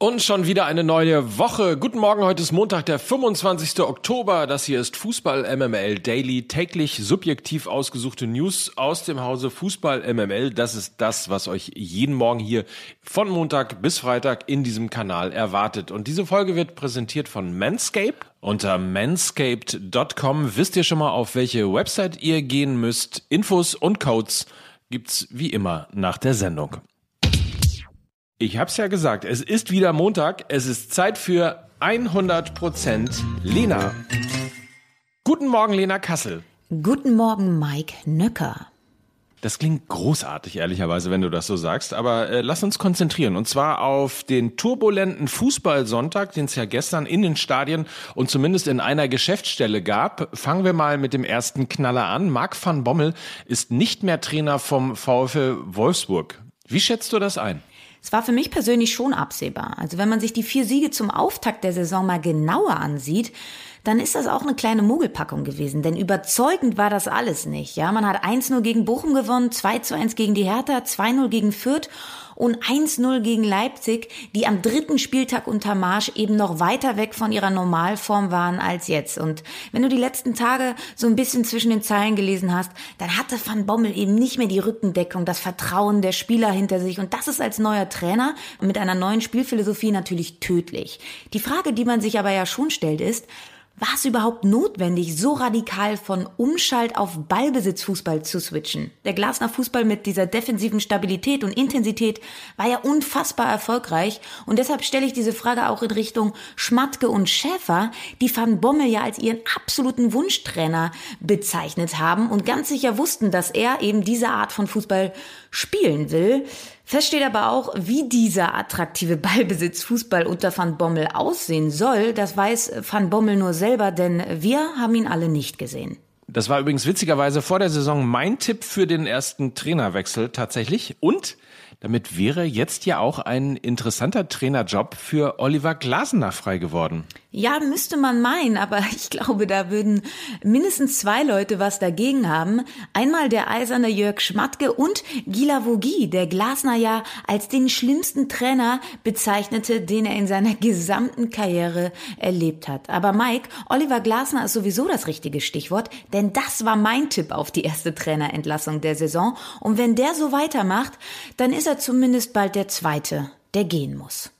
Und schon wieder eine neue Woche. Guten Morgen, heute ist Montag, der 25. Oktober. Das hier ist Fußball MML Daily, täglich subjektiv ausgesuchte News aus dem Hause Fußball MML. Das ist das, was euch jeden Morgen hier von Montag bis Freitag in diesem Kanal erwartet. Und diese Folge wird präsentiert von Manscaped. Unter manscaped.com wisst ihr schon mal, auf welche Website ihr gehen müsst. Infos und Codes gibt's wie immer nach der Sendung. Ich hab's ja gesagt, es ist wieder Montag, es ist Zeit für 100% Lena. Guten Morgen, Lena Kassel. Guten Morgen, Mike Nöcker. Das klingt großartig, ehrlicherweise, wenn du das so sagst. Aber äh, lass uns konzentrieren. Und zwar auf den turbulenten Fußballsonntag, den es ja gestern in den Stadien und zumindest in einer Geschäftsstelle gab. Fangen wir mal mit dem ersten Knaller an. Marc van Bommel ist nicht mehr Trainer vom VfL Wolfsburg. Wie schätzt du das ein? Es war für mich persönlich schon absehbar. Also wenn man sich die vier Siege zum Auftakt der Saison mal genauer ansieht, dann ist das auch eine kleine Mogelpackung gewesen. Denn überzeugend war das alles nicht. Ja, man hat 1-0 gegen Bochum gewonnen, 2-1 gegen die Hertha, 2-0 gegen Fürth und 1-0 gegen Leipzig, die am dritten Spieltag unter Marsch eben noch weiter weg von ihrer Normalform waren als jetzt. Und wenn du die letzten Tage so ein bisschen zwischen den Zeilen gelesen hast, dann hatte Van Bommel eben nicht mehr die Rückendeckung, das Vertrauen der Spieler hinter sich. Und das ist als neuer Trainer mit einer neuen Spielphilosophie natürlich tödlich. Die Frage, die man sich aber ja schon stellt, ist, war es überhaupt notwendig, so radikal von Umschalt auf Ballbesitzfußball zu switchen? Der Glasner Fußball mit dieser defensiven Stabilität und Intensität war ja unfassbar erfolgreich und deshalb stelle ich diese Frage auch in Richtung Schmatke und Schäfer, die Van Bommel ja als ihren absoluten Wunschtrainer bezeichnet haben und ganz sicher wussten, dass er eben diese Art von Fußball spielen will. Fest steht aber auch, wie dieser attraktive Ballbesitz Fußball unter Van Bommel aussehen soll. Das weiß Van Bommel nur selber, denn wir haben ihn alle nicht gesehen. Das war übrigens witzigerweise vor der Saison mein Tipp für den ersten Trainerwechsel tatsächlich. Und damit wäre jetzt ja auch ein interessanter Trainerjob für Oliver Glasner frei geworden. Ja, müsste man meinen, aber ich glaube, da würden mindestens zwei Leute was dagegen haben. Einmal der eiserne Jörg Schmatke und Gila Vogie, der Glasner ja als den schlimmsten Trainer bezeichnete, den er in seiner gesamten Karriere erlebt hat. Aber Mike, Oliver Glasner ist sowieso das richtige Stichwort, denn das war mein Tipp auf die erste Trainerentlassung der Saison. Und wenn der so weitermacht, dann ist er zumindest bald der Zweite, der gehen muss.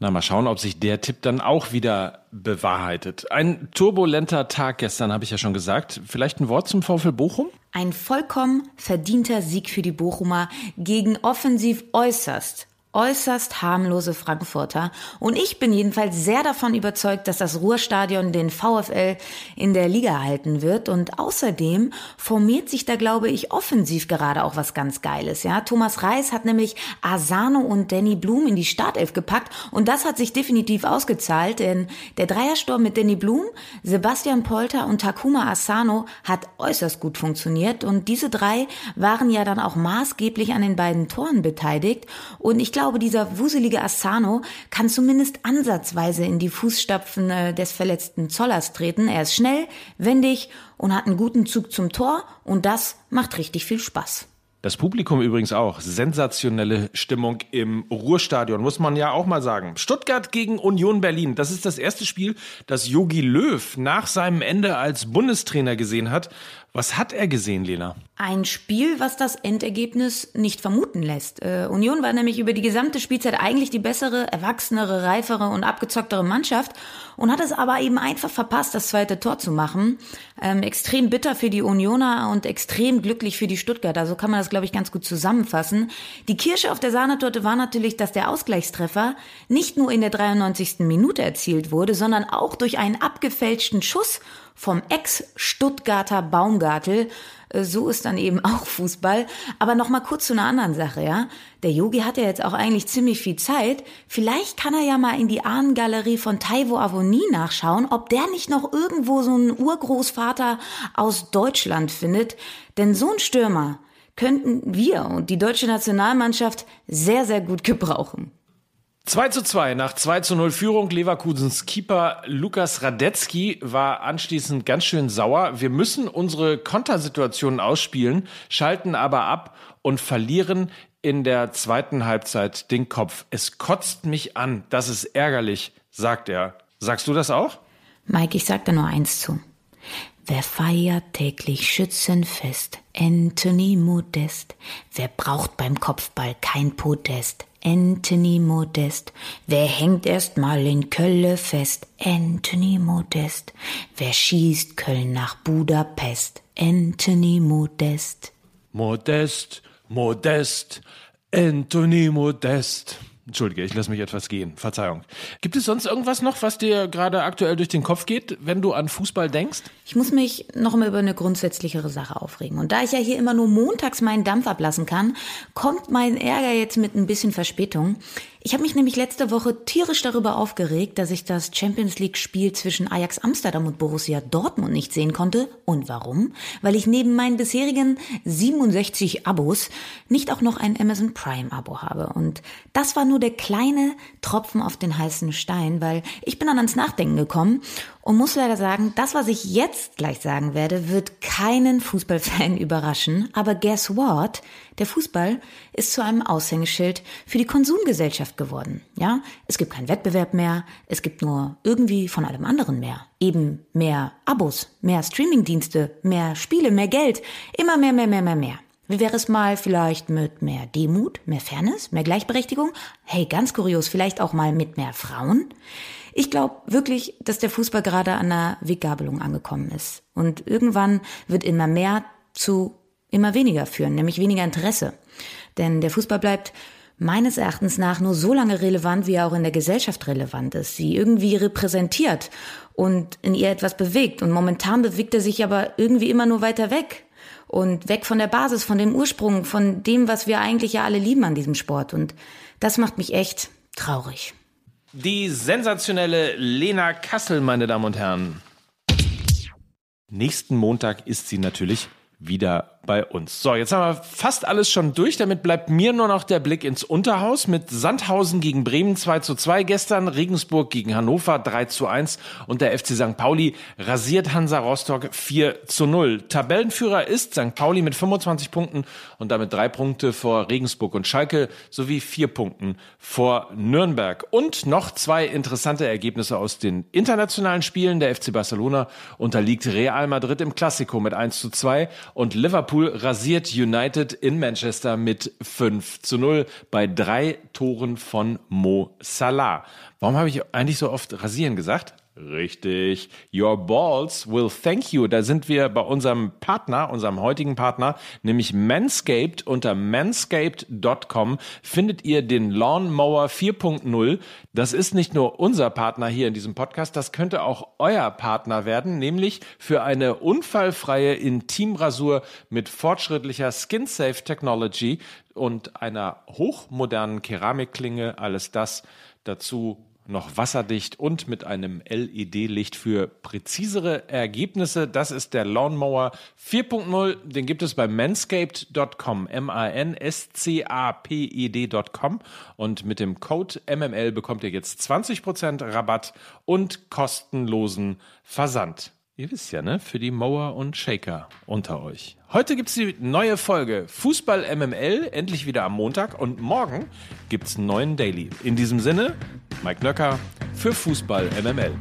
Na, mal schauen, ob sich der Tipp dann auch wieder bewahrheitet. Ein turbulenter Tag gestern, habe ich ja schon gesagt. Vielleicht ein Wort zum VfL Bochum? Ein vollkommen verdienter Sieg für die Bochumer gegen offensiv äußerst äußerst harmlose Frankfurter. Und ich bin jedenfalls sehr davon überzeugt, dass das Ruhrstadion den VfL in der Liga halten wird. Und außerdem formiert sich da, glaube ich, offensiv gerade auch was ganz Geiles. Ja, Thomas Reis hat nämlich Asano und Danny Blum in die Startelf gepackt. Und das hat sich definitiv ausgezahlt, denn der Dreiersturm mit Danny Blum, Sebastian Polter und Takuma Asano hat äußerst gut funktioniert. Und diese drei waren ja dann auch maßgeblich an den beiden Toren beteiligt. Und ich glaube, glaube, dieser wuselige Asano kann zumindest ansatzweise in die Fußstapfen äh, des verletzten Zollers treten. Er ist schnell, wendig und hat einen guten Zug zum Tor und das macht richtig viel Spaß. Das Publikum übrigens auch. Sensationelle Stimmung im Ruhrstadion, muss man ja auch mal sagen. Stuttgart gegen Union Berlin. Das ist das erste Spiel, das Yogi Löw nach seinem Ende als Bundestrainer gesehen hat. Was hat er gesehen, Lena? Ein Spiel, was das Endergebnis nicht vermuten lässt. Äh, Union war nämlich über die gesamte Spielzeit eigentlich die bessere, erwachsenere, reifere und abgezocktere Mannschaft und hat es aber eben einfach verpasst, das zweite Tor zu machen. Ähm, extrem bitter für die Unioner und extrem glücklich für die Stuttgarter. So kann man das, glaube ich, ganz gut zusammenfassen. Die Kirsche auf der Sahnetorte war natürlich, dass der Ausgleichstreffer nicht nur in der 93. Minute erzielt wurde, sondern auch durch einen abgefälschten Schuss vom Ex-Stuttgarter Baumgartel. Äh, so ist dann eben auch Fußball. Aber noch mal kurz zu einer anderen Sache, ja. Der Yogi hat ja jetzt auch eigentlich ziemlich viel Zeit. Vielleicht kann er ja mal in die Ahnengalerie von Taiwo Avoni nachschauen, ob der nicht noch irgendwo so einen Urgroßvater aus Deutschland findet. Denn so ein Stürmer könnten wir und die deutsche Nationalmannschaft sehr, sehr gut gebrauchen. 2 zu 2 nach 2 zu 0 Führung. Leverkusens Keeper Lukas Radetzky war anschließend ganz schön sauer. Wir müssen unsere Kontersituationen ausspielen, schalten aber ab und verlieren in der zweiten Halbzeit den Kopf. Es kotzt mich an. Das ist ärgerlich, sagt er. Sagst du das auch? Mike, ich sag da nur eins zu. Wer feiert täglich Schützenfest? Anthony Modest. Wer braucht beim Kopfball kein Podest? Anthony Modest. Wer hängt erst mal in Kölle fest? Anthony Modest. Wer schießt Köln nach Budapest? Anthony Modest. Modest, Modest, Anthony Modest. Entschuldige, ich lasse mich etwas gehen. Verzeihung. Gibt es sonst irgendwas noch, was dir gerade aktuell durch den Kopf geht, wenn du an Fußball denkst? Ich muss mich noch mal über eine grundsätzlichere Sache aufregen. Und da ich ja hier immer nur montags meinen Dampf ablassen kann, kommt mein Ärger jetzt mit ein bisschen Verspätung. Ich habe mich nämlich letzte Woche tierisch darüber aufgeregt, dass ich das Champions League Spiel zwischen Ajax Amsterdam und Borussia Dortmund nicht sehen konnte. Und warum? Weil ich neben meinen bisherigen 67 Abos nicht auch noch ein Amazon Prime Abo habe. Und das war nur der kleine Tropfen auf den heißen Stein, weil ich bin dann ans Nachdenken gekommen und muss leider sagen, das, was ich jetzt gleich sagen werde, wird keinen Fußballfan überraschen. Aber guess what? Der Fußball ist zu einem Aushängeschild für die Konsumgesellschaft geworden. Ja, es gibt keinen Wettbewerb mehr. Es gibt nur irgendwie von allem anderen mehr. Eben mehr Abos, mehr Streamingdienste, mehr Spiele, mehr Geld. Immer mehr, mehr, mehr, mehr, mehr. Wie wäre es mal vielleicht mit mehr Demut, mehr Fairness, mehr Gleichberechtigung? Hey, ganz kurios, vielleicht auch mal mit mehr Frauen? Ich glaube wirklich, dass der Fußball gerade an einer Weggabelung angekommen ist. Und irgendwann wird immer mehr zu immer weniger führen, nämlich weniger Interesse. Denn der Fußball bleibt meines Erachtens nach nur so lange relevant, wie er auch in der Gesellschaft relevant ist, sie irgendwie repräsentiert und in ihr etwas bewegt. Und momentan bewegt er sich aber irgendwie immer nur weiter weg und weg von der Basis, von dem Ursprung, von dem, was wir eigentlich ja alle lieben an diesem Sport. Und das macht mich echt traurig. Die sensationelle Lena Kassel, meine Damen und Herren. Nächsten Montag ist sie natürlich wieder bei uns. So, jetzt haben wir fast alles schon durch. Damit bleibt mir nur noch der Blick ins Unterhaus mit Sandhausen gegen Bremen 2 zu 2 gestern, Regensburg gegen Hannover 3 zu 1 und der FC St. Pauli rasiert Hansa Rostock 4 zu 0. Tabellenführer ist St. Pauli mit 25 Punkten und damit drei Punkte vor Regensburg und Schalke sowie vier Punkten vor Nürnberg. Und noch zwei interessante Ergebnisse aus den internationalen Spielen. Der FC Barcelona unterliegt Real Madrid im Klassiko mit 1 zu 2 und Liverpool Liverpool rasiert United in Manchester mit 5 zu 0 bei drei Toren von Mo Salah. Warum habe ich eigentlich so oft rasieren gesagt? Richtig. Your balls will thank you. Da sind wir bei unserem Partner, unserem heutigen Partner, nämlich Manscaped. Unter manscaped.com findet ihr den Lawnmower 4.0. Das ist nicht nur unser Partner hier in diesem Podcast, das könnte auch euer Partner werden, nämlich für eine unfallfreie Intimrasur mit fortschrittlicher Skin-Safe Technology und einer hochmodernen Keramikklinge. Alles das dazu noch wasserdicht und mit einem LED-Licht für präzisere Ergebnisse. Das ist der Lawnmower 4.0. Den gibt es bei manscaped.com, M-A-N-S-C-A-P-E-D.com und mit dem Code MML bekommt ihr jetzt 20% Rabatt und kostenlosen Versand. Ihr wisst ja, ne? Für die Mower und Shaker unter euch. Heute gibt's die neue Folge Fußball MML, endlich wieder am Montag. Und morgen gibt's einen neuen Daily. In diesem Sinne, Mike Nöcker für Fußball MML.